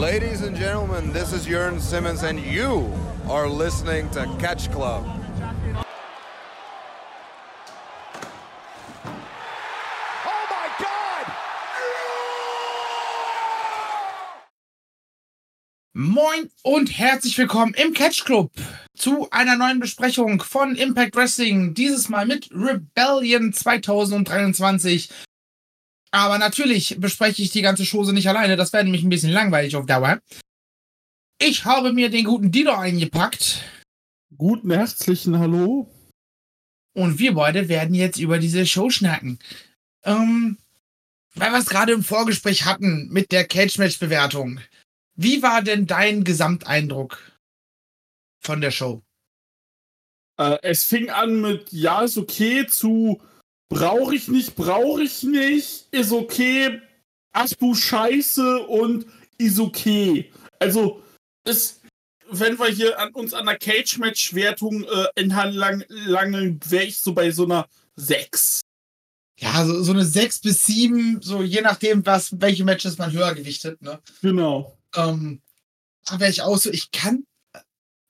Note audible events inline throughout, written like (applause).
Ladies and gentlemen, this is Jörn Simmons, and you are listening to Catch Club. Oh my God! Moin und herzlich willkommen im Catch Club zu einer neuen Besprechung von Impact Wrestling. Dieses Mal mit Rebellion 2023. Aber natürlich bespreche ich die ganze Chose nicht alleine. Das wäre nämlich ein bisschen langweilig auf Dauer. Ich habe mir den guten Dino eingepackt Guten herzlichen Hallo. und wir beide werden jetzt über diese Show schnacken. Ähm, weil wir es gerade im Vorgespräch hatten mit der Cage-Match-Bewertung. Wie war denn dein Gesamteindruck von der Show? Äh, es fing an mit Ja, ist okay zu Brauche ich nicht, brauche ich nicht, ist okay, ach du Scheiße und ist okay. Also, es, wenn wir hier an uns an der Cage-Match-Wertung äh, entlangen, wäre ich so bei so einer 6. Ja, so, so eine 6 bis 7, so je nachdem, was, welche Matches man höher gewichtet, ne? Genau. Ähm, da wäre ich auch so, ich kann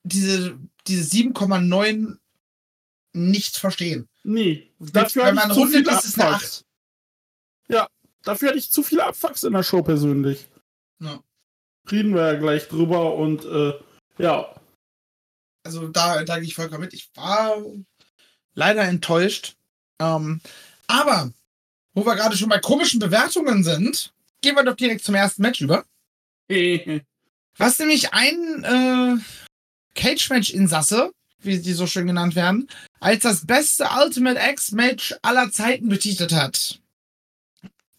diese, diese 7,9 nicht verstehen. Nee, dafür Wenn man ich zu rundet, viele ist es eine Abfucks. 8. Dafür hatte ich zu viele Abfucks in der Show persönlich. Ja. Reden wir ja gleich drüber und äh, ja. Also da, da gehe ich vollkommen mit. Ich war leider enttäuscht. Ähm, aber, wo wir gerade schon bei komischen Bewertungen sind, gehen wir doch direkt zum ersten Match über. (laughs) Was nämlich ein äh, Cage-Match-Insasse, wie sie so schön genannt werden, als das beste Ultimate X-Match aller Zeiten betitelt hat.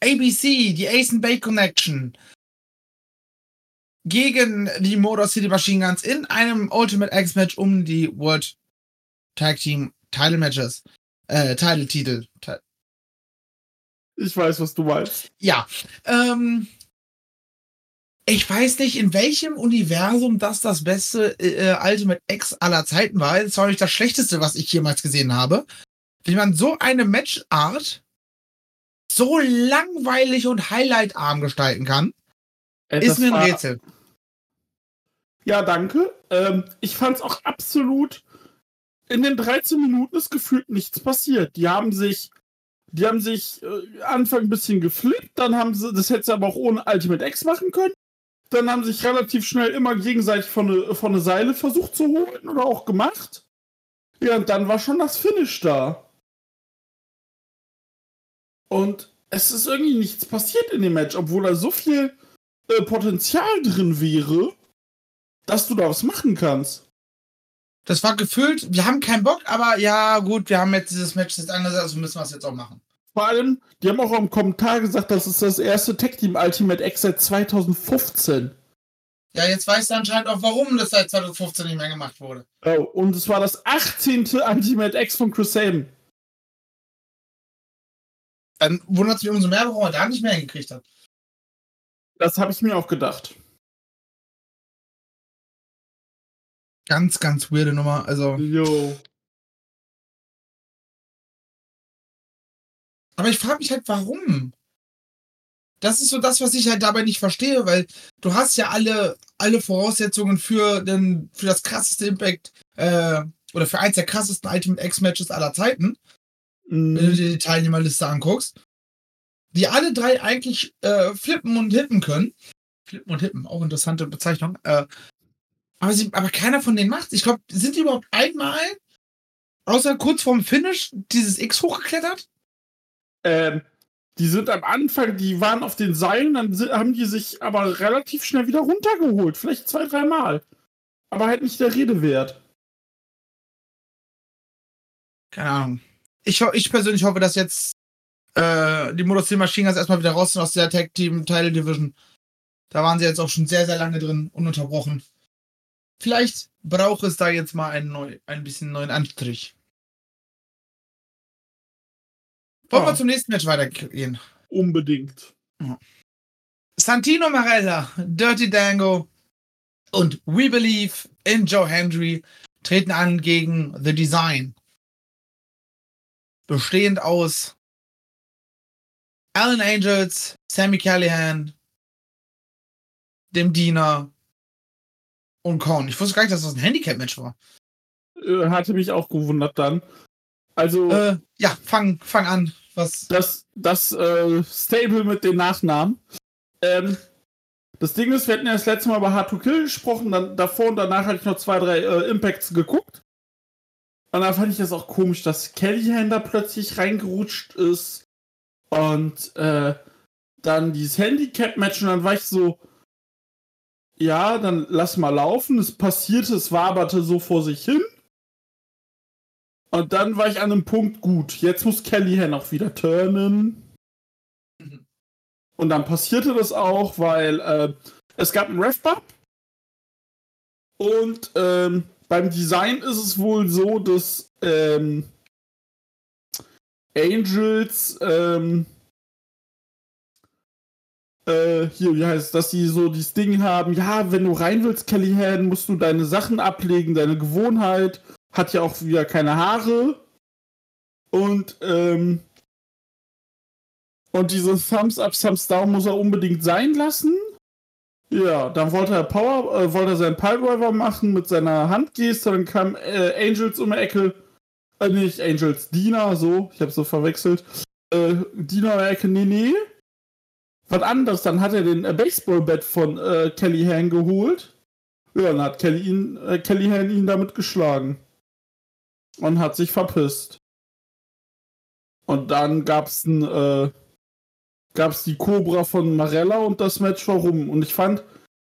ABC, die Ace and Bay Connection, gegen die Motor City Machine Guns in einem Ultimate X-Match um die World Tag Team Title Matches. Äh, Title Titel. Ti- ich weiß, was du meinst. Ja. Ähm, ich weiß nicht, in welchem Universum das das beste äh, Ultimate X aller Zeiten war. Das war nicht das schlechteste, was ich jemals gesehen habe. Wie man so eine Matchart so langweilig und highlightarm gestalten kann, Äh, ist mir ein Rätsel. Ja, danke. Ähm, ich fand es auch absolut. In den 13 Minuten ist gefühlt nichts passiert. Die haben sich, die haben sich äh, Anfang ein bisschen geflippt, dann haben sie, das hätte sie aber auch ohne Ultimate X machen können. Dann haben sich relativ schnell immer gegenseitig von eine von eine Seile versucht zu holen oder auch gemacht. Ja, und dann war schon das Finish da. Und es ist irgendwie nichts passiert in dem Match, obwohl da so viel äh, Potenzial drin wäre dass du da was machen kannst. Das war gefüllt, wir haben keinen Bock, aber ja, gut, wir haben jetzt dieses Match jetzt angesetzt, also müssen wir es jetzt auch machen. Vor allem, die haben auch im Kommentar gesagt, das ist das erste Tag Team Ultimate X seit 2015. Ja, jetzt weißt du anscheinend auch, warum das seit 2015 nicht mehr gemacht wurde. Oh, und es war das 18. Ultimate X von Chris Sabin. Dann wundert es mich umso mehr, warum er da nicht mehr hingekriegt hat. Das habe ich mir auch gedacht. Ganz, ganz weirde Nummer. Also, Jo. Aber ich frage mich halt, warum? Das ist so das, was ich halt dabei nicht verstehe, weil du hast ja alle, alle Voraussetzungen für, den, für das krasseste Impact äh, oder für eins der krassesten Ultimate X-Matches aller Zeiten, wenn du Mhm. dir die Teilnehmerliste anguckst, die alle drei eigentlich äh, flippen und hippen können. Flippen und hippen, auch interessante Bezeichnung. Äh, aber, sie, aber keiner von denen macht's. Ich glaube, sind die überhaupt einmal, außer kurz vorm Finish, dieses X hochgeklettert? Ähm, die sind am Anfang, die waren auf den Seilen, dann haben die sich aber relativ schnell wieder runtergeholt. Vielleicht zwei, dreimal. Aber halt nicht der Rede wert. Keine Ahnung. Ich, ich persönlich hoffe, dass jetzt äh, die Motor City Machine Guns erstmal wieder raus sind aus der Tag Team Title Division. Da waren sie jetzt auch schon sehr, sehr lange drin, ununterbrochen. Vielleicht braucht es da jetzt mal einen neu, ein bisschen neuen Anstrich. Wollen wir zum nächsten Match weitergehen? Unbedingt. Santino Marella, Dirty Dango und We Believe in Joe Hendry treten an gegen The Design. Bestehend aus Alan Angels, Sammy Callahan, dem Diener und Korn. Ich wusste gar nicht, dass das ein Handicap-Match war. Äh, hatte mich auch gewundert dann. Also, Äh, ja, fang, fang an. Was? das, das äh, Stable mit den Nachnamen. Ähm, das Ding ist, wir hatten ja das letzte Mal über Hard to Kill gesprochen, dann davor und danach hatte ich noch zwei, drei äh, Impacts geguckt. Und dann fand ich das auch komisch, dass Kellyhan da plötzlich reingerutscht ist. Und äh, dann dieses Handicap-Match und dann war ich so, ja, dann lass mal laufen. Es passierte, es waberte so vor sich hin. Und dann war ich an einem Punkt gut. Jetzt muss Kellyhan auch wieder turnen. Mhm. Und dann passierte das auch, weil äh, es gab einen Ref-Bump. Und ähm, beim Design ist es wohl so, dass ähm, Angels ähm, äh, hier, wie heißt dass sie so dieses Ding haben, ja, wenn du rein willst, Kellyhan, musst du deine Sachen ablegen, deine Gewohnheit, hat ja auch wieder keine Haare. Und, ähm, und diese Thumbs up, Thumbs down muss er unbedingt sein lassen. Ja, dann wollte er Power, äh, wollte er seinen Piledriver machen mit seiner Handgeste, dann kam äh, Angels um die Ecke, äh, nicht Angels, Dina, so, ich habe so verwechselt. Äh, Dina um die Ecke, nee, nee. Was anderes, dann hat er den äh, Baseballbat von äh, Kellyhan geholt. Ja, dann hat Kelly ihn, äh, Kellyhan ihn damit geschlagen. Und hat sich verpisst. Und dann gab's ein, äh, gab's die Cobra von Marella und das Match war rum. Und ich fand,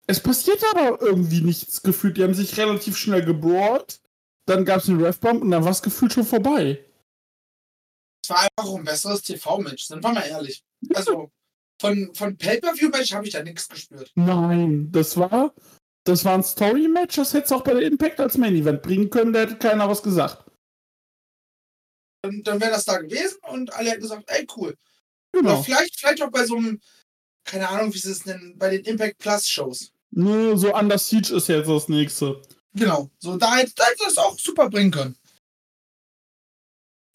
es passiert aber irgendwie nichts gefühlt. Die haben sich relativ schnell gebrawlt. Dann gab's einen Refbump und dann war's gefühlt schon vorbei. Es war einfach auch ein besseres TV-Match, sind wir mal ehrlich. Also, von, von Pay-Per-View-Match habe ich da nichts gespürt. Nein, das war, das war ein Story-Match, das hätte es auch bei der Impact als Main-Event bringen können, da hätte keiner was gesagt. Und dann wäre das da gewesen und alle hätten gesagt, ey, cool. Genau. Oder vielleicht, vielleicht auch bei so einem, keine Ahnung, wie sie es nennen, bei den Impact Plus Shows. Nö, so Under Siege ist jetzt das nächste. Genau. So, da hätte, da hätte das auch super bringen können.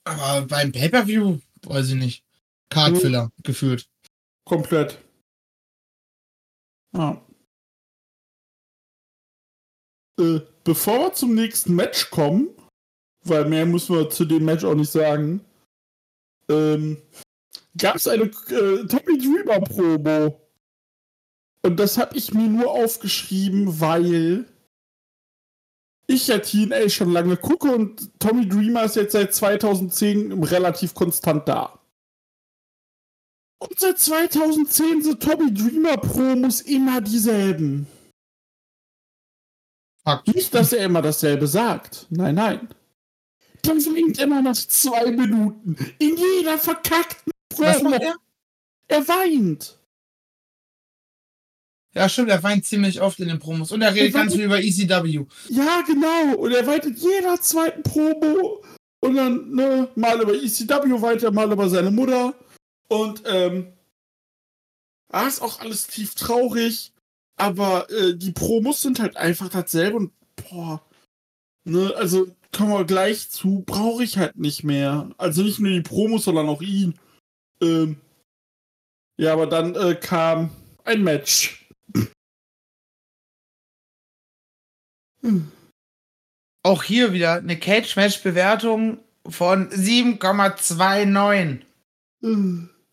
Aber beim Pay-Per-View, weiß ich nicht. Cardfiller, gefühlt. Komplett. Ja. Äh, bevor wir zum nächsten Match kommen, weil mehr müssen wir zu dem Match auch nicht sagen, ähm, gab es eine äh, Tommy Dreamer Promo. Und das habe ich mir nur aufgeschrieben, weil ich ja TNA schon lange gucke und Tommy Dreamer ist jetzt seit 2010 relativ konstant da. Und seit 2010 sind Tommy Dreamer Promos immer dieselben. Fakt. Nicht, dass er immer dasselbe sagt. Nein, nein. Dann winkt immer nach zwei Minuten. In jeder verkackten macht er? Er weint. Ja, stimmt, er weint ziemlich oft in den Promos. Und er redet Er ganz viel über ECW. Ja, genau. Und er weint in jeder zweiten Promo. Und dann, ne, mal über ECW weiter, mal über seine Mutter. Und, ähm, ah, ist auch alles tief traurig. Aber äh, die Promos sind halt einfach dasselbe und, boah, ne, also kommen wir gleich zu, brauche ich halt nicht mehr. Also nicht nur die Promos, sondern auch ihn. Ähm, ja, aber dann äh, kam ein Match. Auch hier wieder eine Cage-Match-Bewertung von 7,29.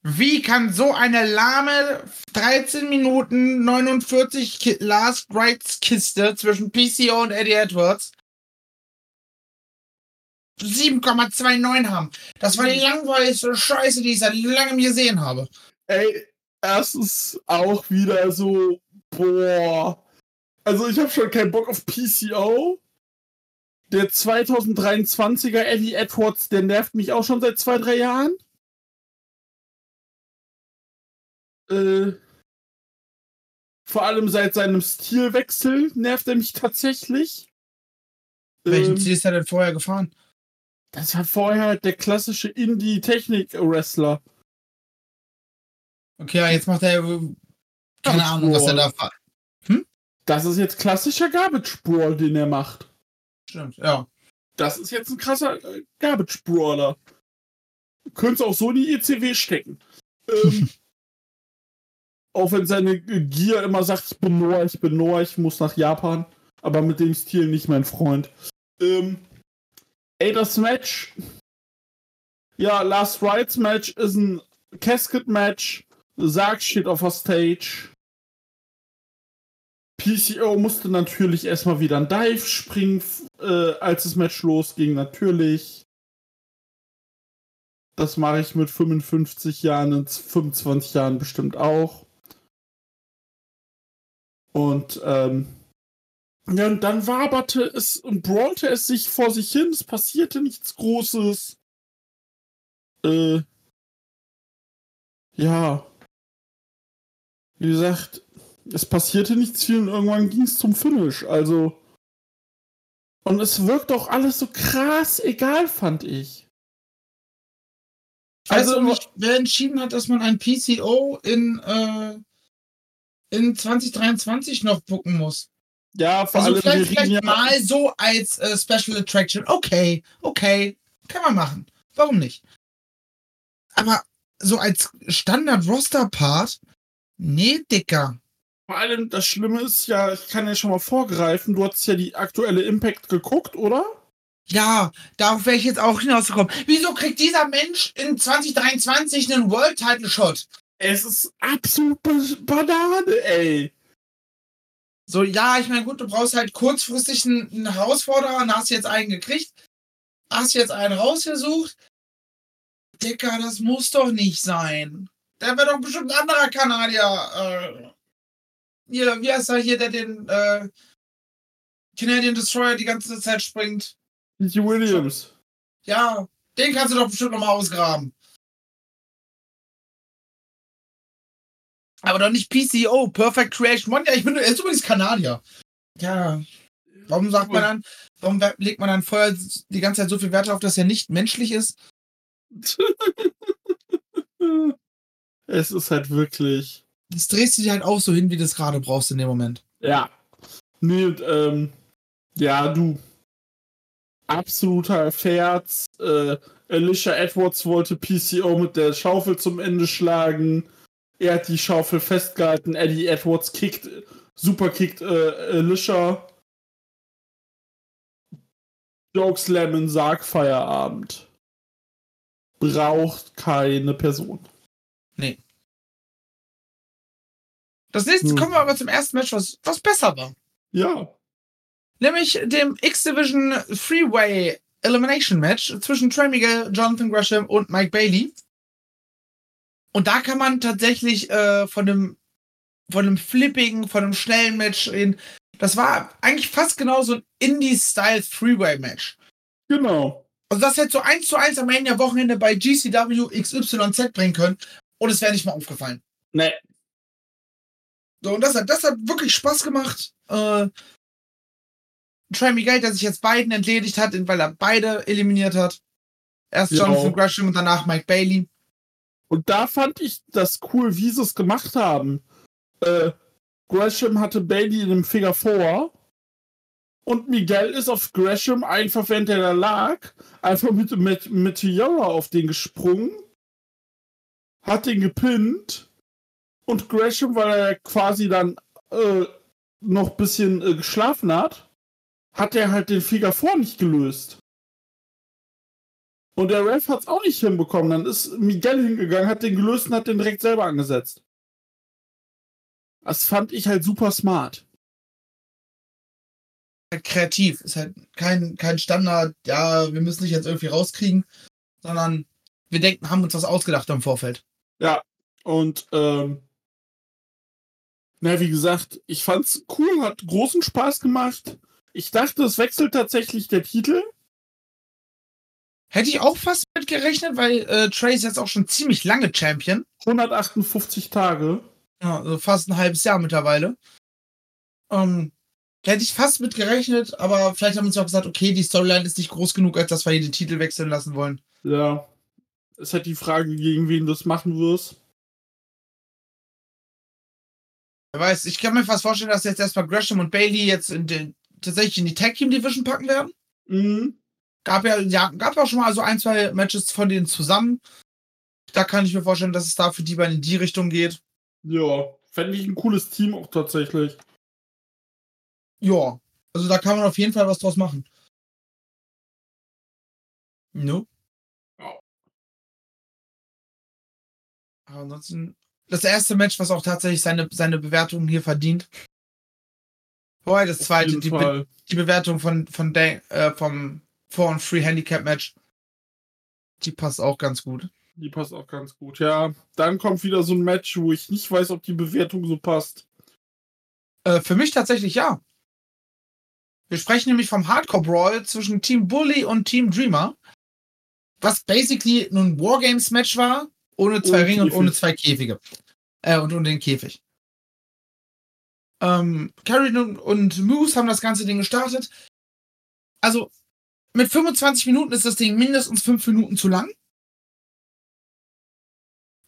Wie kann so eine lahme 13 Minuten 49 Ki Last Rights Kiste zwischen PCO und Eddie Edwards 7,29 haben? Das war die langweiligste Scheiße, die ich seit langem gesehen habe. Ey, erstens auch wieder so, boah. Also ich habe schon keinen Bock auf PCO. Der 2023er Eddie Edwards, der nervt mich auch schon seit zwei, drei Jahren. Äh, vor allem seit seinem Stilwechsel nervt er mich tatsächlich. Welchen Ähm, Ziel ist er denn vorher gefahren? das war vorher halt der klassische Indie-Technik-Wrestler. Okay, ja, jetzt macht er äh, keine Ahnung, was er da fährt. Das ist jetzt klassischer Garbage-Brawl, den er macht. Stimmt, ja. Das ist jetzt ein krasser äh, Garbage-Brawler. Könnt's auch so in die ECW stecken. Ähm, (laughs) Auch wenn seine Gier immer sagt, ich bin Noah, ich bin Noah, ich muss nach Japan. Aber mit dem Stil nicht mein Freund. Ähm, ey, das Match. Ja, Last Rights Match ist ein Casket Match. Sarg steht auf der Stage. PCO musste natürlich erstmal wieder ein Dive springen, äh, als das Match losging, natürlich. Das mache ich mit 55 Jahren und 25 Jahren bestimmt auch. Und ähm, ja, und dann waberte es und brawlte es sich vor sich hin. Es passierte nichts Großes. Äh, ja. Wie gesagt, es passierte nichts viel und irgendwann ging es zum Finish. Also. Und es wirkt auch alles so krass egal, fand ich. Weiß also, nicht, wer entschieden hat, dass man ein PCO in, äh, in 2023 noch bucken muss. Ja, vor also allem vielleicht, vielleicht ja mal so als äh, Special Attraction. Okay, okay, kann man machen. Warum nicht? Aber so als Standard-Roster-Part, nee, Dicker. Vor allem, das Schlimme ist ja, ich kann ja schon mal vorgreifen, du hast ja die aktuelle Impact geguckt, oder? Ja, darauf wäre ich jetzt auch hinausgekommen. Wieso kriegt dieser Mensch in 2023 einen World Title Shot? Es ist absolut Banane, ey. So, ja, ich meine, gut, du brauchst halt kurzfristig einen, einen Herausforderer und hast jetzt einen gekriegt. Hast jetzt einen rausgesucht. Dicker, das muss doch nicht sein. Da wäre doch bestimmt ein anderer Kanadier. Äh, hier, wie heißt er hier, der den äh, Canadian Destroyer die ganze Zeit springt? Williams. Ja, den kannst du doch bestimmt nochmal ausgraben. Aber doch nicht PCO, Perfect Creation One. Ja, ich bin, er ist übrigens Kanadier. Ja. Warum sagt man dann, warum legt man dann vorher die ganze Zeit so viel Wert darauf, dass er nicht menschlich ist? (laughs) es ist halt wirklich. Das drehst du dir halt auch so hin, wie du es gerade brauchst in dem Moment. Ja. Nee, und, ähm, ja, du. Absoluter Ferz. Äh, Alicia Edwards wollte PCO mit der Schaufel zum Ende schlagen. Er hat die Schaufel festgehalten. Eddie Edwards kickt, super kickt äh, Alicia. Joke Slam in Sarg Feierabend. Braucht keine Person. Nee. Das nächste hm. kommen wir aber zum ersten Match, was, was besser war. Ja. Nämlich dem X-Division Freeway Elimination Match zwischen Trey Miguel, Jonathan Gresham und Mike Bailey. Und da kann man tatsächlich äh, von einem von einem flippigen, von einem schnellen Match reden. Das war eigentlich fast genauso ein Indie-Style Freeway-Match. Genau. Also das hätte so eins zu eins am Ende der Wochenende bei GCW XYZ bringen können und es wäre nicht mal aufgefallen. Nee. So, und das hat, das hat wirklich Spaß gemacht. Äh, Trey Miguel, der sich jetzt beiden entledigt hat, weil er beide eliminiert hat. Erst Jonathan Gresham und danach Mike Bailey. Und da fand ich das cool, wie sie es gemacht haben. Äh, Gresham hatte Bailey in dem Finger vor. Und Miguel ist auf Gresham einfach, während er da lag, einfach mit, mit Meteora auf den gesprungen. Hat den gepinnt. Und Gresham, weil er quasi dann äh, noch ein bisschen äh, geschlafen hat, hat er halt den Finger vor nicht gelöst. Und der Ref hat es auch nicht hinbekommen. Dann ist Miguel hingegangen, hat den gelöst und hat den direkt selber angesetzt. Das fand ich halt super smart. Kreativ. Ist halt kein, kein Standard, ja, wir müssen dich jetzt irgendwie rauskriegen, sondern wir denken, haben uns was ausgedacht im Vorfeld. Ja, und ähm, na, wie gesagt, ich fand's cool, hat großen Spaß gemacht. Ich dachte, es wechselt tatsächlich der Titel. Hätte ich auch fast mit gerechnet, weil äh, Trey ist jetzt auch schon ziemlich lange Champion. 158 Tage. Ja, also fast ein halbes Jahr mittlerweile. Ähm, hätte ich fast mit gerechnet, aber vielleicht haben uns auch gesagt, okay, die Storyline ist nicht groß genug, als dass wir hier den Titel wechseln lassen wollen. Ja. Es ist halt die Frage, gegen wen du das machen wirst. Wer weiß, ich kann mir fast vorstellen, dass jetzt erstmal Gresham und Bailey jetzt in den, tatsächlich in die Tag Team Division packen werden. Mhm gab ja, ja, gab auch schon mal so ein, zwei Matches von denen zusammen. Da kann ich mir vorstellen, dass es da für die beiden in die Richtung geht. Ja, Fände ich ein cooles Team auch tatsächlich. Ja, also da kann man auf jeden Fall was draus machen. No? Ja. Aber ansonsten, das erste Match, was auch tatsächlich seine, seine Bewertung hier verdient. Wobei das zweite, Auf die, Be die Bewertung von, von äh, vom 4 und 3 Handicap Match, die passt auch ganz gut. Die passt auch ganz gut. Ja, dann kommt wieder so ein Match, wo ich nicht weiß, ob die Bewertung so passt. Äh, für mich tatsächlich ja. Wir sprechen nämlich vom Hardcore Brawl zwischen Team Bully und Team Dreamer. Was basically nur ein Wargames-Match war, ohne zwei Ohne Ringe und Käfig. ohne zwei Käfige. Äh, und ohne den Käfig. Ähm, Carrion und, und Moose haben das ganze Ding gestartet. Also, mit 25 Minuten ist das Ding mindestens 5 Minuten zu lang.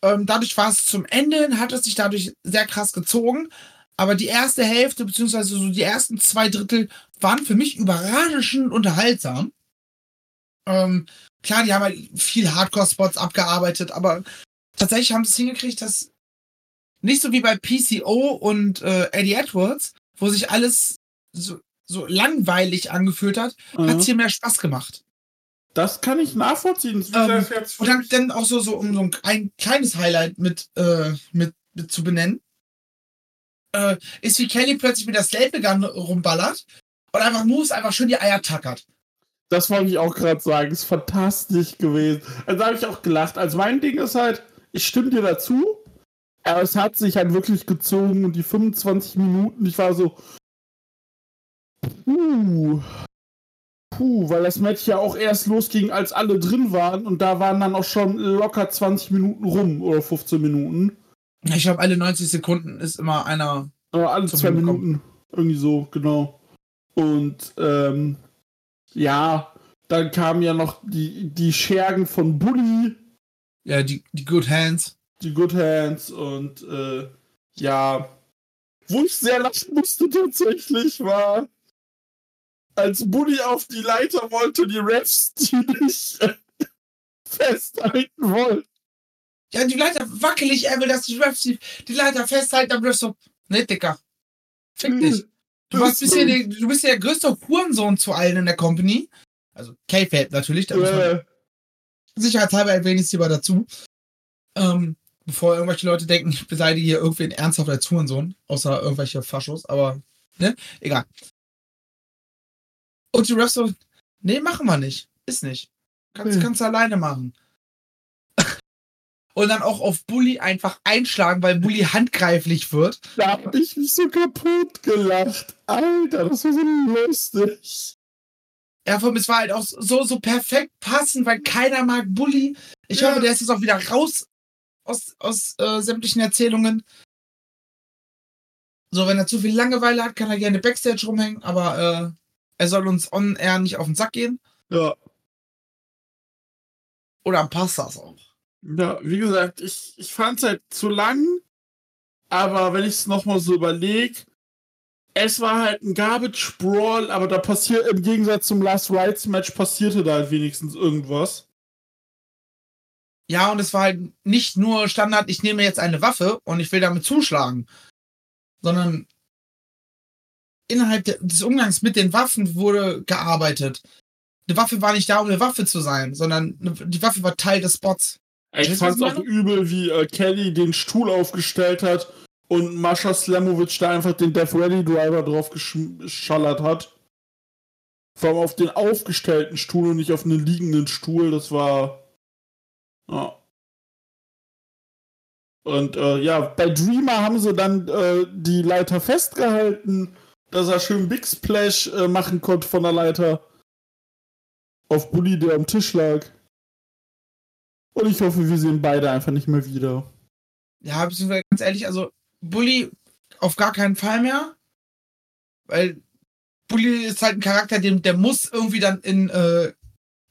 Ähm, dadurch war es zum Ende, hat es sich dadurch sehr krass gezogen. Aber die erste Hälfte, beziehungsweise so die ersten zwei Drittel, waren für mich überraschend unterhaltsam. Ähm, klar, die haben halt viel Hardcore-Spots abgearbeitet, aber tatsächlich haben sie es hingekriegt, dass nicht so wie bei PCO und äh, Eddie Edwards, wo sich alles so, so langweilig angefühlt hat, hat es hier mehr Spaß gemacht. Das kann ich nachvollziehen. Ähm, Und dann, dann auch so, so um so ein, ein kleines Highlight mit, äh, mit, mit zu benennen, äh, ist wie Kelly plötzlich mit der Slave Gun rumballert und einfach Moose einfach schön die Eier tackert. Das wollte ich auch gerade sagen. Ist fantastisch gewesen. Also da habe ich auch gelacht. Also mein Ding ist halt, ich stimme dir dazu, aber es hat sich halt wirklich gezogen und die 25 Minuten, ich war so. Puh. Puh, weil das Match ja auch erst losging, als alle drin waren und da waren dann auch schon locker 20 Minuten rum oder 15 Minuten. Ich glaube, alle 90 Sekunden ist immer einer. Äh, alle zwei Hinkommen. Minuten. Irgendwie so, genau. Und ähm, ja, dann kamen ja noch die, die Schergen von Bully, Ja, die, die Good Hands. die Good Hands und äh, ja, wo ich sehr lachen musste tatsächlich war, als Bully auf die Leiter wollte, die Refs, die nicht äh, (laughs) festhalten wollten. Ja, die Leiter wackelig, er will, dass die Refs die, die Leiter festhalten, dann wirst du. Ne, Dicker. Fick dich. Du, warst bisher der, du bist ja der größte Hurensohn zu allen in der Company. Also K-Fab natürlich, da muss man Äh, sicherheitshalber erwähne ich es lieber dazu. Ähm, bevor irgendwelche Leute denken, ich beleidige hier irgendwen ernsthaft als Hurensohn, außer irgendwelche Faschos, aber, ne, egal. Und die Refs so, nee, machen wir nicht. Ist nicht. Kannst, Hm. kannst du alleine machen. Und dann auch auf Bully einfach einschlagen, weil Bully handgreiflich wird. da hab ich mich so kaputt gelacht. Alter, das war so lustig. Ja, vor allem, es war halt auch so, so perfekt passend, weil keiner mag Bully. Ich Ja. hoffe, der ist jetzt auch wieder raus aus, aus äh, sämtlichen Erzählungen. So, wenn er zu viel Langeweile hat, kann er gerne Backstage rumhängen, aber äh, er soll uns on air nicht auf den Sack gehen. Ja. Oder passt das auch? Ja, wie gesagt, ich, ich fand es halt zu lang, aber wenn ich es nochmal so überlege, es war halt ein Garbage Brawl, aber da passiert im Gegensatz zum Last Rights Match passierte da halt wenigstens irgendwas. Ja, und es war halt nicht nur Standard, ich nehme jetzt eine Waffe und ich will damit zuschlagen, sondern innerhalb de- des Umgangs mit den Waffen wurde gearbeitet. Eine Waffe war nicht da, um eine Waffe zu sein, sondern die Waffe war Teil des Spots. Ich fand es auch übel, wie äh, Kelly den Stuhl aufgestellt hat und Mascha Slamovic da einfach den Death Ready Driver drauf geschallert hat. Vor allem auf den aufgestellten Stuhl und nicht auf einen liegenden Stuhl. Das war. Ja. Und äh, ja, bei Dreamer haben sie dann äh, die Leiter festgehalten, dass er schön Big Splash äh, machen konnte von der Leiter. Auf Bully, der am Tisch lag. Und ich hoffe, wir sehen beide einfach nicht mehr wieder. Ja, beziehungsweise ganz ehrlich, also Bully auf gar keinen Fall mehr. Weil Bully ist halt ein Charakter, dem, der muss irgendwie dann in äh,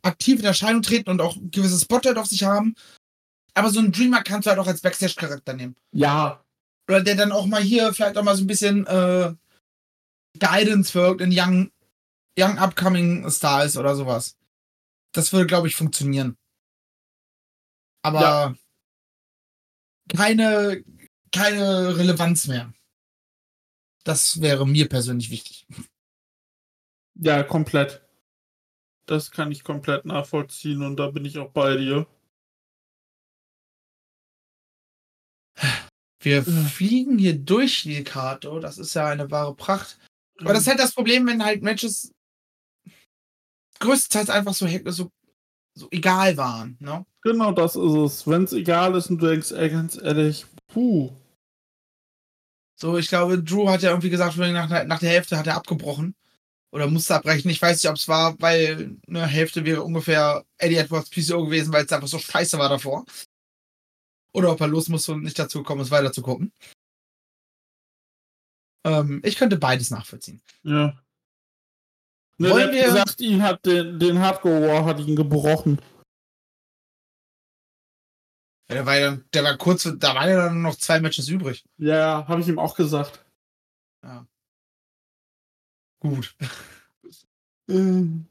aktiv in Erscheinung treten und auch ein gewisses Spotlight auf sich haben. Aber so einen Dreamer kannst du halt auch als Backstage-Charakter nehmen. Ja. Oder der dann auch mal hier vielleicht auch mal so ein bisschen äh, Guidance wirkt in Young, Young Upcoming Stars oder sowas. Das würde, glaube ich, funktionieren. Aber Ja. keine, keine Relevanz mehr. Das wäre mir persönlich wichtig. Ja, komplett. Das kann ich komplett nachvollziehen und da bin ich auch bei dir. Wir fliegen hier durch die Karte. Das ist ja eine wahre Pracht. Aber das ist halt das Problem, wenn halt Matches größtenteils einfach so, so, so egal waren. Ne? Genau das ist es. Wenn es egal ist und du denkst, ey, ganz ehrlich, puh. So, ich glaube, Drew hat ja irgendwie gesagt, nach, nach der Hälfte hat er abgebrochen. Oder musste abbrechen. Ich weiß nicht, ob es war, weil eine Hälfte wäre ungefähr Eddie Edwards PCO gewesen, weil es einfach so scheiße war davor. Oder ob er los musste und nicht dazu gekommen ist, weiter zu gucken. Ähm, ich könnte beides nachvollziehen. Ja. Ne, Wollen der hat wir- gesagt, ihn hat den, den Hardcore War hat ihn gebrochen. Ja, Der war, ja, der war kurz, da waren ja dann noch zwei Matches übrig. Ja, habe ich ihm auch gesagt. Gut. (laughs) Ähm,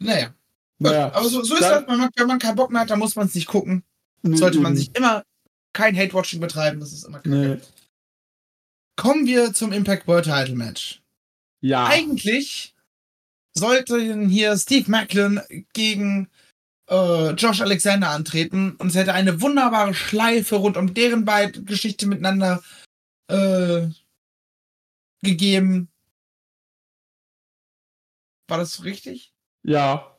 Naja. naja. Aber so, so ist Dann- das, wenn man, wenn man keinen Bock mehr hat, dann muss man es nicht gucken. Nee, Sollte man eben. sich immer kein Hate-Watching betreiben, das ist immer kacke. Nee. Kommen wir zum Impact World Title Match. Ja. Eigentlich sollten hier Steve Macklin gegen äh, Josh Alexander antreten und es hätte eine wunderbare Schleife rund um deren beide Geschichte miteinander äh, gegeben. War das richtig? Ja.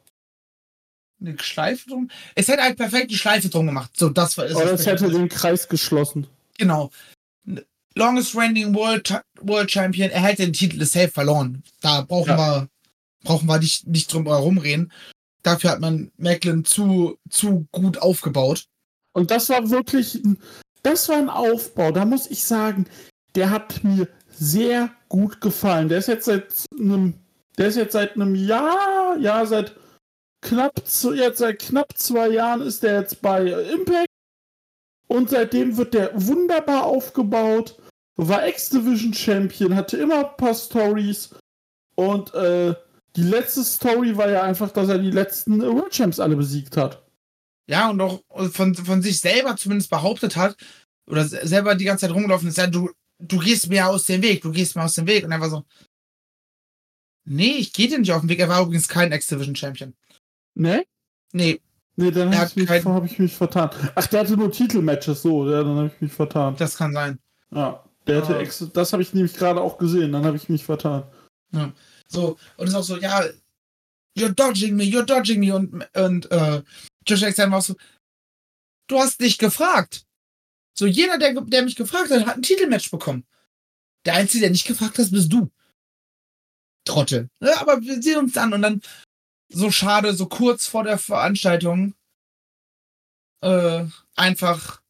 Eine Schleife drum? Es hätte halt perfekt die Schleife drum gemacht. So, das war es. Aber es hätte den Kreis geschlossen. Genau. Longest Reigning World, World Champion, er hätte den Titel safe verloren. Da brauchen Ja. wir, brauchen wir nicht, nicht drum herum reden. Dafür hat man Macklin zu, zu gut aufgebaut. Und das war wirklich, ein- das war ein Aufbau. Da muss ich sagen, der hat mir sehr gut gefallen. Der ist jetzt seit einem, der ist jetzt seit einem Jahr, ja, seit knapp, zu- jetzt seit knapp zwei Jahren ist der jetzt bei Impact. Und seitdem wird der wunderbar aufgebaut. War X-Division Champion, hatte immer ein paar Stories. Und äh, die letzte Story war ja einfach, dass er die letzten World Champs alle besiegt hat. Ja, und auch von, von sich selber zumindest behauptet hat, oder se- selber die ganze Zeit rumgelaufen ist, ja, du, du gehst mir aus dem Weg, du gehst mir aus dem Weg. Und er war so, nee, ich gehe dir nicht auf den Weg. Er war übrigens kein X-Division Champion. Ne? Nee, Nee, dann habe ich, mich- kein- hab ich mich vertan. Ach, der hatte nur Titelmatches, so, ja, dann habe ich mich vertan. das kann sein. Ja, der hatte Ah. ex das habe ich nämlich gerade auch gesehen, dann habe ich mich vertan. So, und es ist auch so, ja, you're dodging me, you're dodging me. Und, und äh, Josh Alexander war so, du hast nicht gefragt. So, jeder, der, der mich gefragt hat, hat ein Titelmatch bekommen. Der Einzige, der nicht gefragt hat, bist du. Trottel. Ja, aber wir sehen uns an und dann so schade, so kurz vor der Veranstaltung äh, einfach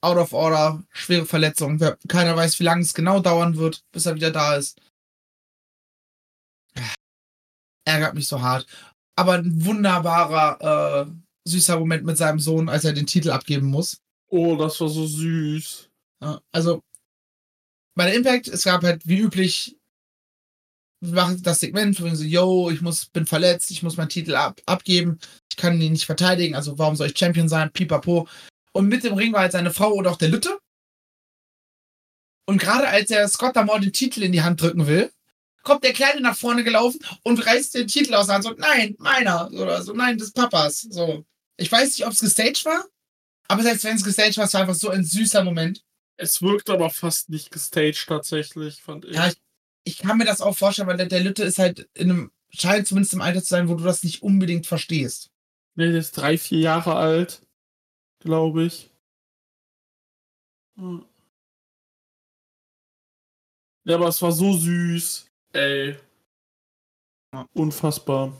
out of order, schwere Verletzung. Keiner weiß, wie lange es genau dauern wird, bis er wieder da ist. Ärgert mich so hart. Aber ein wunderbarer, äh, süßer Moment mit seinem Sohn, als er den Titel abgeben muss. Oh, das war so süß. Also bei der Impact, es gab halt wie üblich machen das Segment, wo so, yo, ich muss, bin verletzt, ich muss meinen Titel ab, abgeben, ich kann ihn nicht verteidigen, also warum soll ich Champion sein, pipapo. Und mit dem Ring war halt seine Frau oder auch der Lütte. Und gerade als er Scott D'Amore den Titel in die Hand drücken will, kommt der Kleine nach vorne gelaufen und reißt den Titel aus der Hand und sagt, nein, meiner. Oder so, nein, des Papas. So. Ich weiß nicht, ob es gestaged war, aber selbst wenn es gestaged war, es war einfach so ein süßer Moment. Es wirkt aber fast nicht gestaged tatsächlich, fand ich. Ja, ich, ich kann mir das auch vorstellen, weil der, der Lütte ist halt in einem, scheint zumindest im Alter zu sein, wo du das nicht unbedingt verstehst. Nee, der ist drei, vier Jahre alt, glaube ich. Hm. Ja, aber es war so süß. Ey. Unfassbar.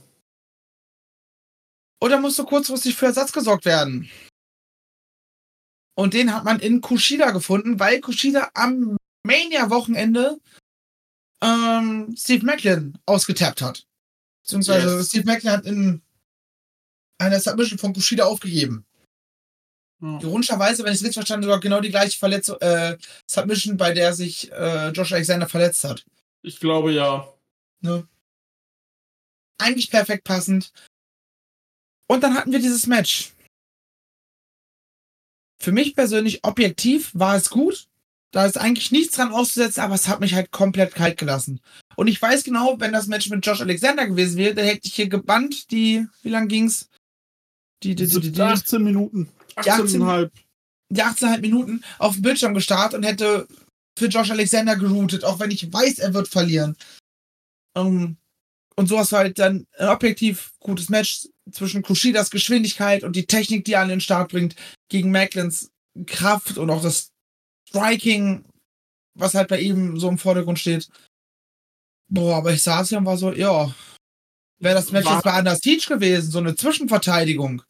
Oder musste kurzfristig für Ersatz gesorgt werden. Und den hat man in Kushida gefunden, weil Kushida am Mania-Wochenende ähm, Steve Macklin ausgetappt hat. Beziehungsweise Yes. Steve Macklin hat in einer Submission von Kushida aufgegeben. Ja. Ironischerweise, wenn ich es richtig verstanden habe, genau die gleiche Verletzung, äh, Submission, bei der sich äh, Josh Alexander verletzt hat. Ich glaube ja. Ne? Eigentlich perfekt passend. Und dann hatten wir dieses Match. für mich persönlich objektiv war es gut. Da ist eigentlich nichts dran auszusetzen, aber es hat mich halt komplett kalt gelassen. Und ich weiß genau, wenn das Match mit Josh Alexander gewesen wäre, dann hätte ich hier gebannt, die, wie lang ging's? Die, die, die, die, die 18 Minuten. 18,5. Die 18,5 Minuten auf dem Bildschirm gestartet und hätte für Josh Alexander geroutet, auch wenn ich weiß, er wird verlieren. Um, und sowas war halt dann ein objektiv gutes Match zwischen Kushidas Geschwindigkeit und die Technik, die er an den Start bringt, gegen Macklins Kraft und auch das Striking, was halt bei ihm so im Vordergrund steht. Boah, aber ich saß hier und war so, ja, wäre das Match war jetzt bei Anders Teach gewesen, so eine Zwischenverteidigung,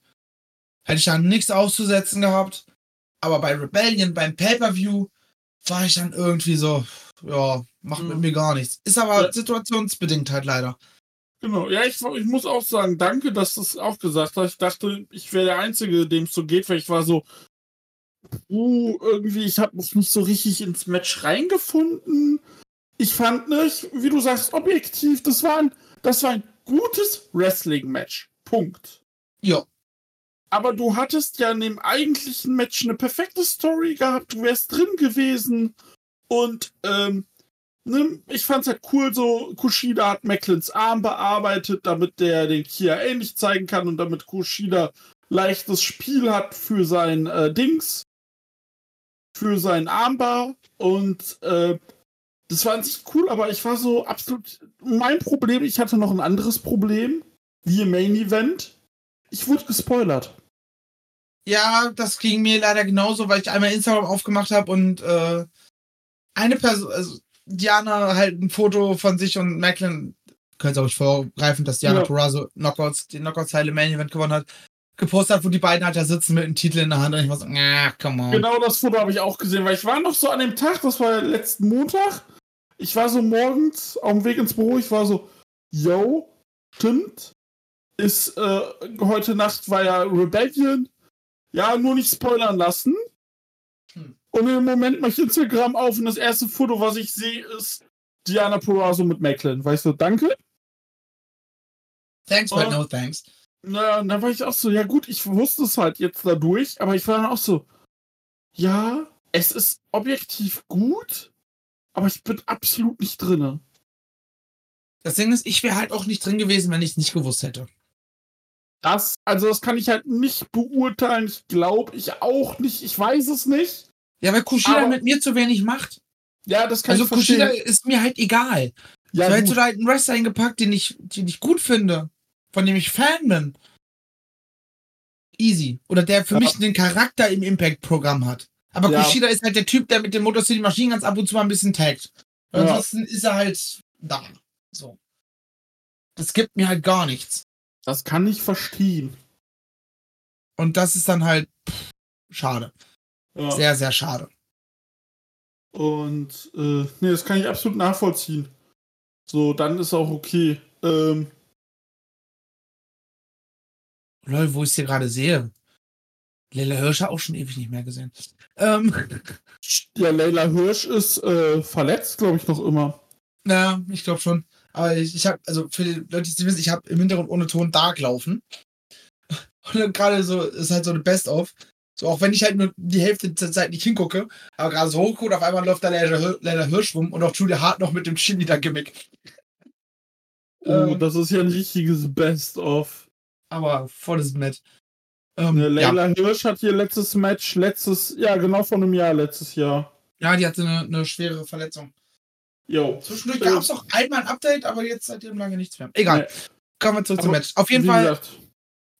hätte ich da nichts auszusetzen gehabt. Aber bei Rebellion, beim Pay-Per-View, war ich dann irgendwie so, ja, macht mhm. mit mir gar nichts. Ist aber ja. situationsbedingt halt leider. Genau, ja, ich, ich muss auch sagen, danke, dass du es auch gesagt hast. Ich dachte, ich wäre der Einzige, dem es so geht, weil ich war so, uh, irgendwie, ich habe mich nicht so richtig ins Match reingefunden. Ich fand nicht, wie du sagst, objektiv, das war ein, das war ein gutes Wrestling-Match. Punkt. Ja. Aber du hattest ja in dem eigentlichen Match eine perfekte Story gehabt, du wärst drin gewesen. Und ähm, ne, ich fand's halt cool, so Kushida hat Macklins Arm bearbeitet, damit der den Kia ähnlich zeigen kann und damit Kushida leichtes Spiel hat für sein äh, Dings für sein Armbar und äh, das war an sich cool, aber ich war so absolut. Mein Problem, ich hatte noch ein anderes Problem, wie im Main Event. Ich wurde gespoilert. Ja, das ging mir leider genauso, weil ich einmal Instagram aufgemacht habe und äh, eine Person, also Diana halt ein Foto von sich und Macklin, könnt ihr euch vorgreifen, dass Diana ja. Purrazzo Knockouts, den Knockouts-Teile Main Event gewonnen hat gepostet hat, wo die beiden halt da sitzen mit einem Titel in der Hand und ich war so, ah, come on. Genau das Foto habe ich auch gesehen, weil ich war noch so an dem Tag, das war letzten Montag, ich war so morgens auf dem Weg ins Büro, ich war so, yo, stimmt, ist, äh, heute Nacht war ja Rebellion, ja, nur nicht spoilern lassen. Hm. Und im Moment mache ich Instagram auf und das erste Foto, was ich sehe, ist Diana Purrazzo mit Macklin. Weißt du, danke. Thanks, but no thanks. Und dann war ich auch so, ja gut, ich wusste es halt jetzt dadurch, aber ich war dann auch so, ja, es ist objektiv gut, aber ich bin absolut nicht drinne. Das Ding ist, ich wäre halt auch nicht drin gewesen, wenn ich es nicht gewusst hätte. Das, also das kann ich halt nicht beurteilen. Ich glaube, ich auch nicht. Ich weiß es nicht. Ja, weil Kushida aber, mit mir zu wenig macht. Ja, das kann also ich verstehen. Also Kushida ist mir halt egal. Ja, so hättest du da halt einen Wrestler eingepackt, den ich, den ich gut finde von dem ich Fan bin. Easy. Oder der für ja. mich den Charakter im Impact-Programm hat. Aber ja. Kushida ist halt der Typ, der mit dem Motor City Machine ganz ab und zu mal ein bisschen taggt. Ja. Ansonsten ist er halt da. So. Das gibt mir halt gar nichts. Das kann ich verstehen. Und das ist dann halt pff, schade. Ja. Sehr, sehr schade. Und äh, nee, das kann ich absolut nachvollziehen. So, dann ist auch okay. Ähm, Lol, wo ich sie gerade sehe. Leila Hirsch hat auch schon ewig nicht mehr gesehen. Ähm. (laughs) Ja, Leila Hirsch ist äh, verletzt, glaube ich, noch immer. Ja, ich glaube schon. Aber ich, ich habe, also für die Leute, die wissen, ich habe im Hintergrund ohne Ton Dark laufen. (laughs) Und dann gerade so, ist halt so eine Best-of. So, auch wenn ich halt nur die Hälfte der Zeit nicht hingucke, aber gerade so hochgucke, auf einmal läuft da Leila Hirsch rum und auch Julia Hart noch mit dem Chili da Gimmick. Oh, ähm, das ist ja ein richtiges Best-of aber volles Match. Ähm, ja, Leila ja. Hirsch hat hier letztes Match, letztes, ja, genau vor einem Jahr, letztes Jahr. Ja, die hatte eine, eine schwere Verletzung. Jo. Zwischendurch gab es auch einmal ein Update, aber jetzt seitdem lange nichts mehr. Egal. Nee. Kommen wir zurück zum Match. Auf jeden Fall, gesagt.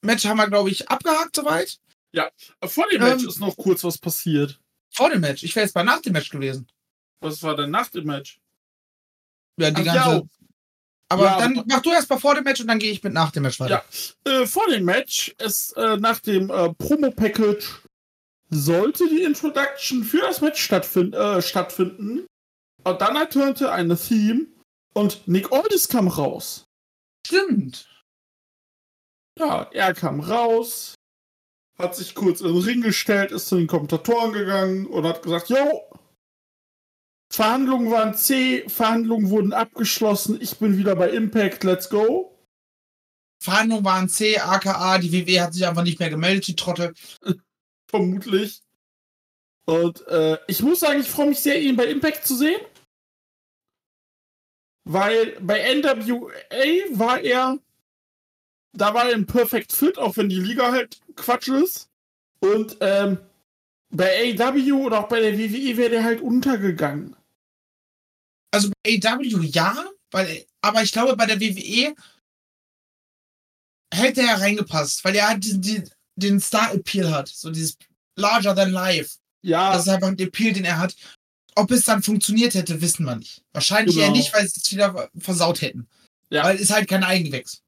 Match haben wir, glaube ich, abgehakt soweit. Ja, vor dem Match ähm, ist noch kurz was passiert. Vor dem Match? Ich wäre jetzt bei nach dem Match gewesen. Was war denn nach dem Match? Ja, die Ach, ganze. Ja, aber ja, dann mach du erst mal vor dem Match und dann gehe ich mit nach dem Match weiter. Ja, äh, vor dem Match ist äh, nach dem äh, Promo-Package sollte die Introduction für das Match stattfind äh, stattfinden. Und dann ertönte eine Theme und Nick Aldis kam raus. Stimmt. Ja, er kam raus, hat sich kurz in den Ring gestellt, ist zu den Kommentatoren gegangen und hat gesagt, yo, Verhandlungen waren zäh, Verhandlungen wurden abgeschlossen. Ich bin wieder bei Impact, let's go. Verhandlungen waren zäh, aka die WWE hat sich einfach nicht mehr gemeldet, die Trottel. (laughs) Vermutlich. Und äh, ich muss sagen, ich freue mich sehr, ihn bei Impact zu sehen. Weil bei NWA war er, da war er ein Perfect Fit, auch wenn die Liga halt Quatsch ist. Und ähm, bei AW oder auch bei der WWE wäre der halt untergegangen. Also bei AW ja, weil, aber ich glaube, bei der WWE hätte er reingepasst, weil er halt die, den Star-Appeal hat. So dieses larger than life. Ja, Das ist einfach ein Appeal, den er hat. Ob es dann funktioniert hätte, wissen wir nicht. Wahrscheinlich eher Genau. nicht, weil sie es wieder versaut hätten. Ja. Weil es halt kein Eigengewächs.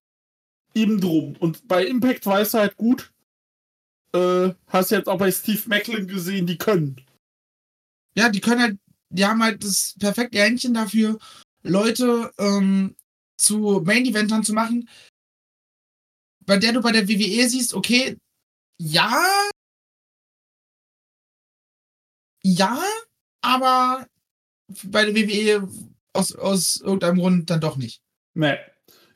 eben drum. Und bei Impact weiß er halt gut. Äh, hast jetzt auch bei Steve Macklin gesehen, die können. Ja, die können halt, die haben halt das perfekte Händchen dafür, Leute ähm, zu Main-Eventern zu machen, bei der du bei der WWE siehst, okay, ja, ja, aber bei der WWE aus, aus irgendeinem Grund dann doch nicht. Nee.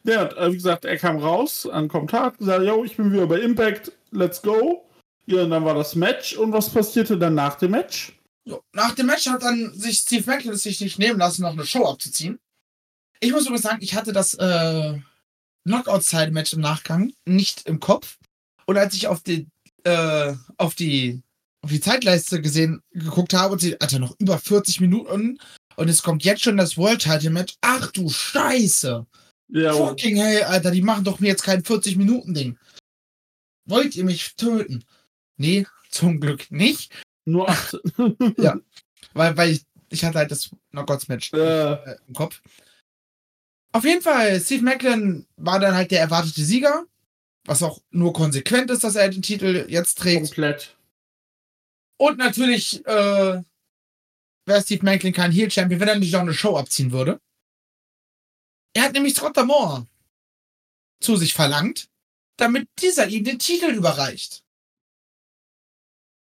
Und, äh, wie gesagt, er kam raus an Kommentar, hat gesagt, yo, ich bin wieder bei Impact, let's go. Ja, und dann war das Match. Und was passierte dann nach dem Match? So, nach dem Match hat dann sich Steve Macklin es sich nicht nehmen lassen, noch eine Show abzuziehen. Ich muss übrigens sagen, ich hatte das äh, Knockout-Side-Match im Nachgang nicht im Kopf. Und als ich auf die, äh, auf die, auf die Zeitleiste gesehen, geguckt habe und sie, Alter, noch über 40 Minuten und es kommt jetzt schon das World-Title-Match. Ach du Scheiße! Ja, und Fucking hell, Alter, die machen doch mir jetzt kein 40-Minuten-Ding. Wollt ihr mich töten? Nee, zum Glück nicht. Nur 18. Ja. (laughs) Weil, weil ich, ich hatte halt das Knockouts-Match äh, im Kopf. Auf jeden Fall, Steve Macklin war dann halt der erwartete Sieger, was auch nur konsequent ist, dass er den Titel jetzt trägt. komplett. Und natürlich äh, wäre Steve Macklin kein Heel-Champion, wenn er nicht auch eine Show abziehen würde. Er hat nämlich Scott Moore zu sich verlangt, damit dieser ihm den Titel überreicht.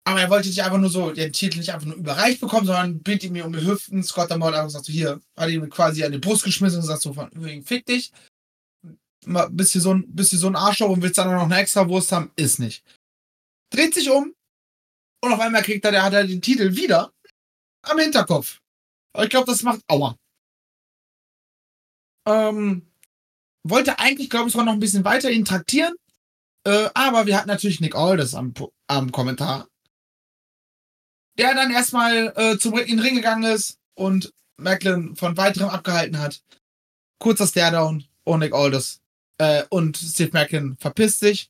Aber er wollte nicht einfach nur so den Titel nicht einfach nur überreicht bekommen, sondern bittet ihm um die Hüften. Scott hat einfach gesagt, so hier, hat ihm quasi an die Brust geschmissen und gesagt so von wegen, fick dich. Bist hier so ein, bist hier so ein Arschloch und willst dann auch noch eine extra Wurst haben, ist nicht. Dreht sich um und auf einmal kriegt er, der hat er den Titel wieder am Hinterkopf. Aber ich glaube, das macht Aua. Ähm, wollte eigentlich, glaube ich, sogar noch ein bisschen weiter ihn traktieren. Äh, aber wir hatten natürlich Nick Aldis am, am Kommentar. Der dann erstmal äh, zum in den Ring gegangen ist und Macklin von weiterem abgehalten hat. Kurzer Staredown und Nick Aldis. Äh, und Steve Macklin verpisst sich.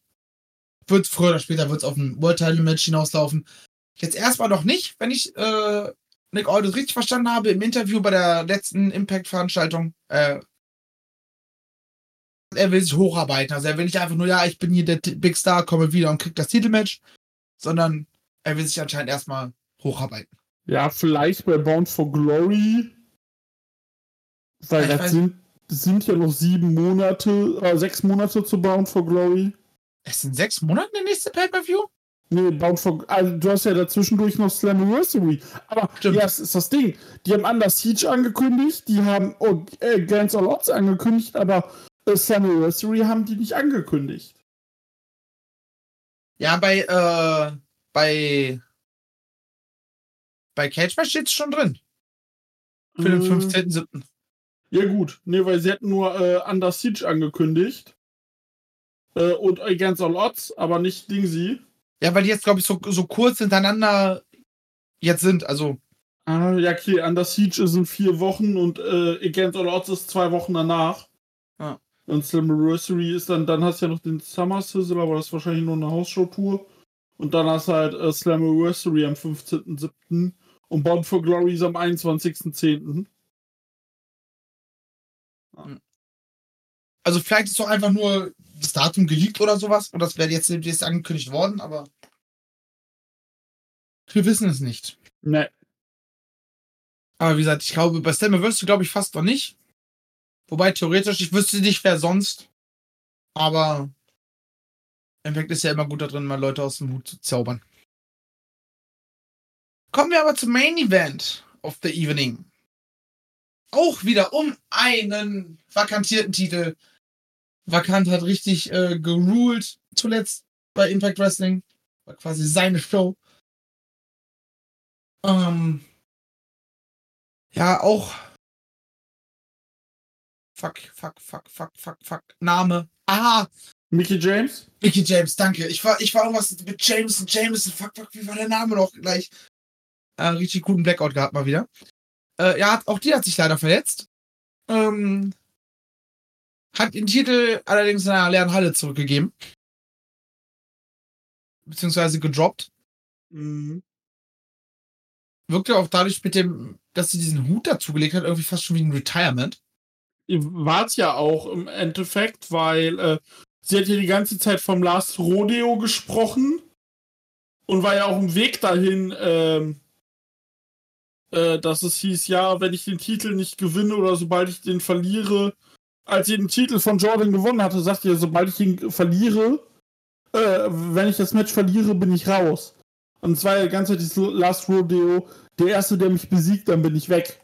Wird früher oder später wird's auf ein World Title Match hinauslaufen. Jetzt erstmal noch nicht, wenn ich äh, Nick Aldis richtig verstanden habe im Interview bei der letzten Impact-Veranstaltung. Äh, er will sich hocharbeiten. Also er will nicht einfach nur, ja, ich bin hier der Big Star, komme wieder und krieg das Titelmatch, sondern er will sich anscheinend erstmal hocharbeiten. Ja, vielleicht bei Bound for Glory. Weil das sind, sind ja noch sieben Monate, äh, sechs Monate zu Bound for Glory. Es sind sechs Monate der nächste Pay-Per-View? Nee, Bound for, also du hast ja dazwischendurch noch Slammiversary. Aber Stimmt. ja, das ist das Ding. Die haben Under Siege angekündigt, die haben oh, äh, Against All Odds angekündigt, aber äh, Slammiversary haben die nicht angekündigt. Ja, bei, äh, bei, bei Cage Match steht's schon drin. Für den Äh, 15.07. Ja, gut. Nee, weil sie hätten nur äh, Under Siege angekündigt. Äh, und Against All Odds, aber nicht Dingsy. Ja, weil die jetzt, glaube ich, so, so kurz hintereinander jetzt sind. Also, Ah, ja, okay. Under Siege ist in vier Wochen und äh, Against All Odds ist zwei Wochen danach. Ja. Und Slammiversary ist dann, dann hast du ja noch den Summer Sizzle, aber das ist wahrscheinlich nur eine Hausshow-Tour. Und dann hast du halt äh, Slammiversary am 15.07. und Bound for Glory ist am 21.10. also vielleicht ist doch einfach nur das Datum geleakt oder sowas. Und das wäre jetzt demnächst angekündigt worden, aber wir wissen es nicht. Ne, Aber wie gesagt, ich glaube, bei Slammiversary glaube ich fast noch nicht. Wobei theoretisch, ich wüsste nicht, wer sonst. Aber Impact ist ja immer gut da drin, mal Leute aus dem Hut zu zaubern. Kommen wir aber zum Main Event of the Evening. Auch wieder um einen vakantierten Titel. Vakant hat richtig äh, geruled zuletzt bei Impact Wrestling. War quasi seine Show. Ähm, ja, auch. Fuck, fuck, fuck, fuck, fuck, fuck. Name. Ah, Mickey James? Mickey James, danke. Ich war, ich war irgendwas mit Jameson, Jameson, fuck, fuck, wie war der Name noch gleich? Äh, richtig guten Blackout gehabt mal wieder. Äh, ja, auch die hat sich leider verletzt. Ähm, hat den Titel allerdings in einer leeren Halle zurückgegeben. Beziehungsweise gedroppt. Mhm. Wirkte auch dadurch mit dem, dass sie diesen Hut dazugelegt hat, irgendwie fast schon wie ein Retirement. War es ja auch im Endeffekt, weil äh, sie hat ja die ganze Zeit vom Last Rodeo gesprochen und war ja auch im Weg dahin, ähm, äh, dass es hieß, ja, wenn ich den Titel nicht gewinne oder sobald ich den verliere, als sie den Titel von Jordan gewonnen hatte, sagt sie, sobald ich ihn verliere, äh, wenn ich das Match verliere, bin ich raus. Und es war ja die ganze Zeit dieses Last Rodeo, der Erste, der mich besiegt, dann bin ich weg.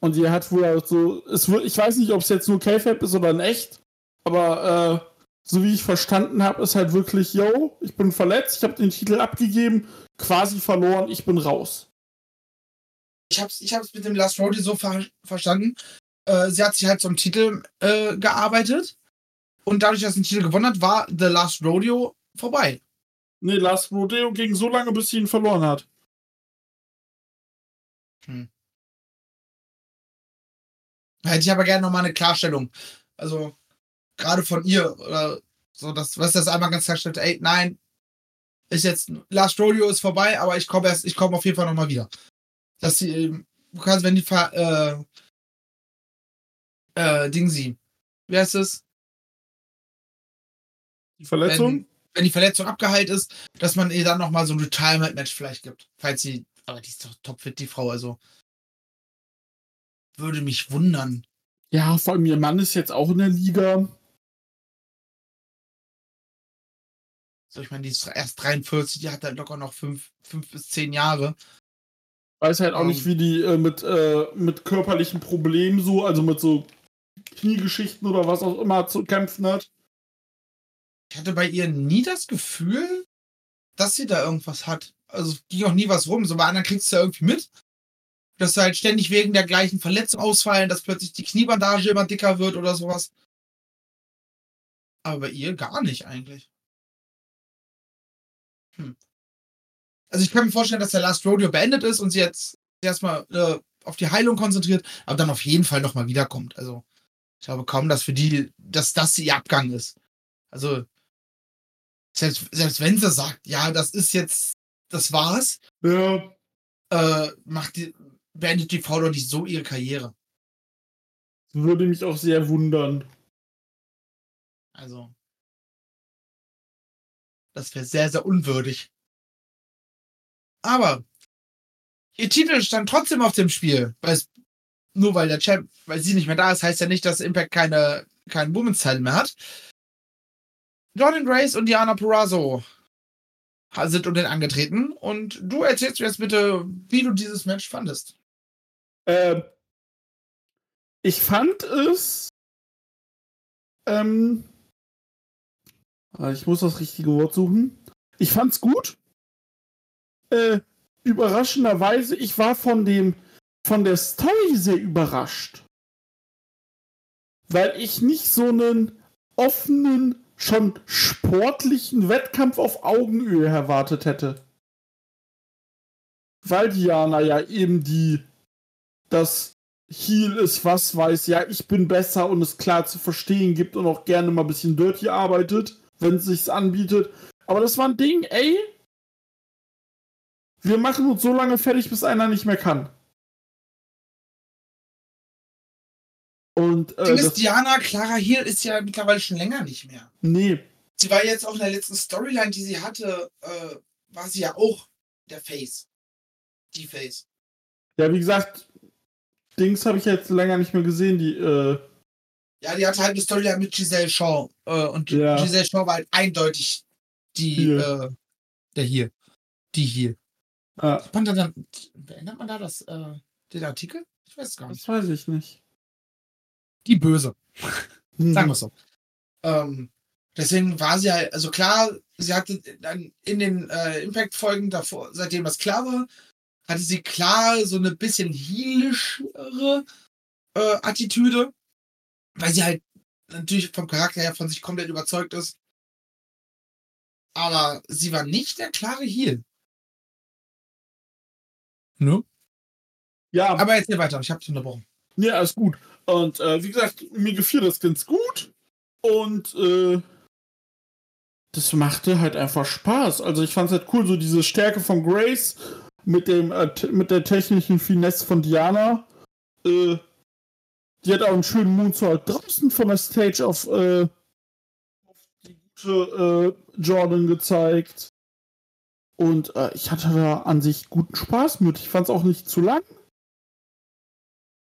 Und sie hat wohl auch so, es ich weiß nicht, ob es jetzt nur K-Fab ist oder in echt, aber äh, so wie ich verstanden habe, ist halt wirklich, yo, ich bin verletzt, ich habe den Titel abgegeben, quasi verloren, ich bin raus. Ich hab's, ich hab's mit dem Last Rodeo so ver verstanden. Äh, sie hat sich halt zum Titel äh, gearbeitet. Und dadurch, dass sie den Titel gewonnen hat, war The Last Rodeo vorbei. Nee, Last Rodeo ging so lange, bis sie ihn verloren hat. Da hätte ich aber gerne nochmal eine Klarstellung. Also, gerade von ihr, oder so, dass, was das einmal ganz klarstellt, ey, nein, ist jetzt, Last Rodeo ist vorbei, aber ich komme erst, ich komme auf jeden Fall nochmal wieder. Dass sie, ähm, du kannst, wenn die, äh, äh, Ding sie, wie heißt es? Die Verletzung? Wenn, wenn die Verletzung abgeheilt ist, dass man ihr dann nochmal so ein Retirement-Match vielleicht gibt. Falls sie, aber die ist doch topfit, die Frau, also. Würde mich wundern. Ja, vor allem ihr Mann ist jetzt auch in der Liga. So, ich meine, die ist erst 43, die hat halt locker noch fünf, fünf bis zehn Jahre. Weiß halt auch Ähm. nicht, wie die äh, mit, äh, mit körperlichen Problemen so, also mit so Kniegeschichten oder was auch immer zu kämpfen hat. Ich hatte bei ihr nie das Gefühl, dass sie da irgendwas hat. Also es ging auch nie was rum. So bei anderen kriegst du ja irgendwie mit. Dass sie halt ständig wegen der gleichen Verletzung ausfallen, dass plötzlich die Kniebandage immer dicker wird oder sowas. Aber bei ihr gar nicht eigentlich. Hm. Also ich kann mir vorstellen, dass der Last Rodeo beendet ist und sie jetzt erstmal äh, auf die Heilung konzentriert, aber dann auf jeden Fall nochmal wiederkommt. Also ich glaube kaum, dass für die, dass das ihr Abgang ist. Also selbst, selbst wenn sie sagt, ja, das ist jetzt, das war's, Ja. äh, macht die, beendet die Frau doch nicht so ihre Karriere. Würde mich auch sehr wundern. Also. Das wäre sehr, sehr unwürdig. Aber ihr Titel stand trotzdem auf dem Spiel. Weil es, nur weil der Champ, weil sie nicht mehr da ist, heißt ja nicht, dass Impact keine, keinen Women's Title mehr hat. Jordan Grace und Diana Purrazzo sind um den angetreten. Und du erzählst mir jetzt bitte, wie du dieses Match fandest. Ähm, ich fand es. Ähm, ah, ich muss das richtige Wort suchen. Ich fand's gut. Äh, überraschenderweise, ich war von dem von der Story sehr überrascht. Weil ich nicht so einen offenen, schon sportlichen Wettkampf auf Augenhöhe erwartet hätte. Weil Diana ja eben die das Heal ist, was weiß, ja, ich bin besser und es klar zu verstehen gibt und auch gerne mal ein bisschen dirty arbeitet, wenn es sich anbietet. Aber das war ein Ding, ey. Wir machen uns so lange fertig, bis einer nicht mehr kann. Und äh, Ding ist, Diana Clara Hill ist ja mittlerweile schon länger nicht mehr. nee, Sie war jetzt auch in der letzten Storyline, die sie hatte, äh, war sie ja auch der Face. Die Face. ja, wie gesagt, Dings habe ich jetzt länger nicht mehr gesehen, die, äh, Ja, die hatte halt eine Storyline mit Giselle Shaw. Äh, und Ja. Giselle Shaw war halt eindeutig die, Hier. äh, der hier. Die hier. Äh, verändert man da das, äh, den Artikel? Ich weiß es gar nicht. das weiß ich nicht. Die Böse. Hm. Sagen wir es so. Ähm, deswegen war sie halt, also klar, sie hatte dann in den äh, Impact-Folgen davor, seitdem das klar war, hatte sie klar so eine bisschen heelischere äh, Attitüde, weil sie halt natürlich vom Charakter her von sich komplett überzeugt ist. Aber sie war nicht der klare Heel. Ne? Ja, Aber jetzt hier weiter, ich hab's unterbrochen. nee, alles gut. Und äh, wie gesagt, mir gefiel das ganz gut. Und äh, das machte halt einfach Spaß. Also ich fand es halt cool, so diese Stärke von Grace mit dem äh, mit der technischen Finesse von Diana. Äh, die hat auch einen schönen Moonsault draußen von der Stage auf, äh, auf die gute äh, Jordan gezeigt. Und äh, ich hatte da an sich guten Spaß mit. Ich fand es auch nicht zu lang.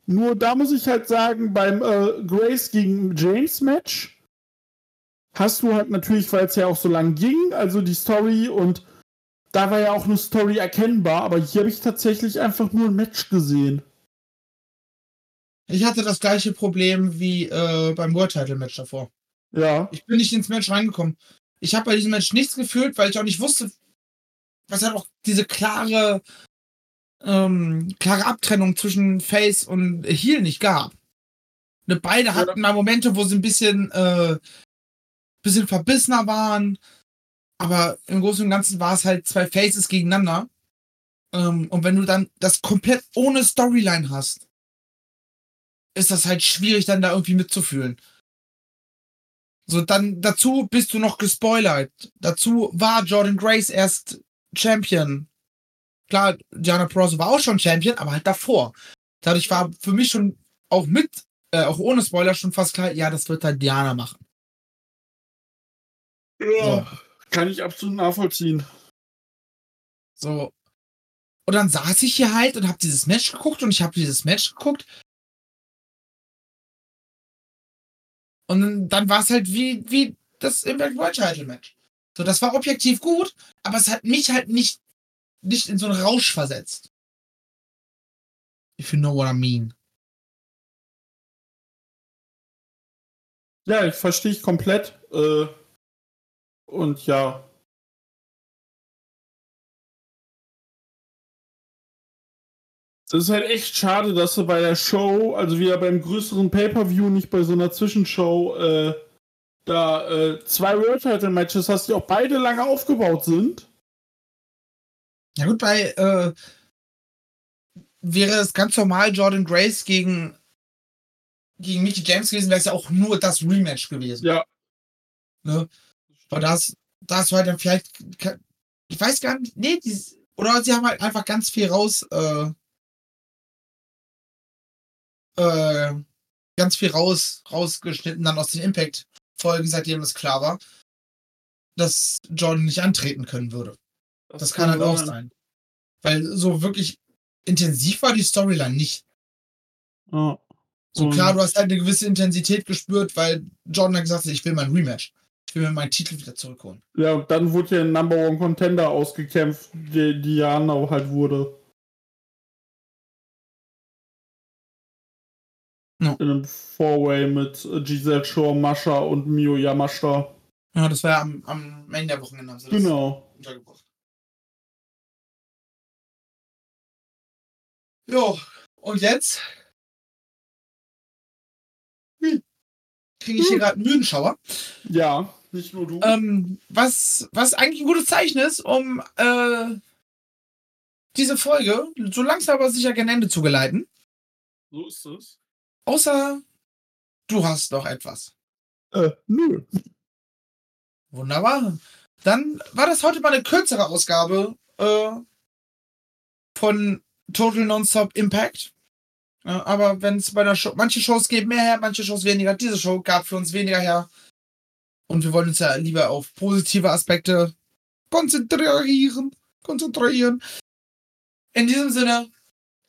Nur da muss ich halt sagen, beim äh, Grace gegen James Match hast du halt natürlich, weil es ja auch so lang ging, also die Story und da war ja auch eine Story erkennbar, aber hier habe ich tatsächlich einfach nur ein Match gesehen. Ich hatte das gleiche Problem wie äh, beim World Title Match davor. Ja. Ich bin nicht ins Match reingekommen. Ich habe bei diesem Match nichts gefühlt, weil ich auch nicht wusste, was halt auch diese klare, ähm, klare Abtrennung zwischen Face und Heel nicht gab. Ne, beide hatten mal Momente, wo sie ein bisschen, äh, bisschen verbissener waren, aber im Großen und Ganzen war es halt zwei Faces gegeneinander. Ähm, und wenn du dann das komplett ohne Storyline hast, ist das halt schwierig, dann da irgendwie mitzufühlen. So, dann dazu bist du noch gespoilert. Dazu war Jordan Grace erst Champion. Klar, Diana Peroso war auch schon Champion, aber halt davor. Dadurch war für mich schon auch mit, äh, auch ohne Spoiler schon fast klar, ja, das wird halt Diana machen. ja. Kann ich absolut nachvollziehen. So. Und dann saß ich hier halt und hab dieses Match geguckt und ich habe dieses Match geguckt. Und dann- dann war es halt wie, wie das Impact World Title Match. So, das war objektiv gut, aber es hat mich halt nicht, nicht in so einen Rausch versetzt. If you know what I mean. Ja, ich verstehe ich komplett. Äh, und ja. Es ist halt echt schade, dass du bei der Show, also wieder beim größeren Pay-Per-View, nicht bei so einer Zwischenshow, äh, da äh, zwei World Title Matches hast, die auch beide lange aufgebaut sind. Ja gut, bei, äh, wäre es ganz normal Jordan Grace gegen, gegen Mickey James gewesen, wäre es ja auch nur das Rematch gewesen. Ja. Ne? Aber das, das war dann vielleicht, ich weiß gar nicht, nee, dieses, oder sie haben halt einfach ganz viel raus, äh, äh, ganz viel raus, rausgeschnitten dann aus den Impact-Folgen, seitdem es klar war, dass Jordan nicht antreten können würde. Das, kann halt auch sein. Weil so wirklich intensiv war die Storyline nicht. Ja. So klar, du hast halt eine gewisse Intensität gespürt, weil Jordan hat gesagt hat, ich will mein Rematch. Ich will mir meinen Titel wieder zurückholen. Ja, und dann wurde ja ein Number One Contender ausgekämpft, die Diana halt wurde. Ja. In einem Four-Way mit Giselle Shaw, Mascha und Mio Yamashita. Ja, das war ja am, am Ende der Wochenende. Sie das Genau. untergebracht. Jo, und jetzt hm, kriege ich hier gerade einen Müdenschauer. Ja, nicht nur du. Ähm, was, was eigentlich ein gutes Zeichen ist, um äh, diese Folge so langsam aber sicher gen Ende zu geleiten. so ist es. Außer du hast noch etwas. Äh, nö. Wunderbar. Dann war das heute mal eine kürzere Ausgabe äh, von Total Nonstop Impact. Äh, aber wenn es bei einer Show, manche Shows geben mehr her, manche Shows weniger. Diese Show gab für uns weniger her. Und wir wollen uns ja lieber auf positive Aspekte konzentrieren. Konzentrieren. In diesem Sinne,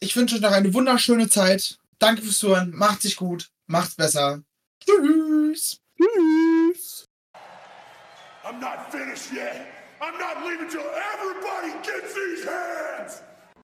ich wünsche euch noch eine wunderschöne Zeit. Danke fürs Zuhören. Macht sich gut. Macht's besser. Tschüss. Tschüss. I'm not finished yet. I'm not leaving till everybody gets these hands.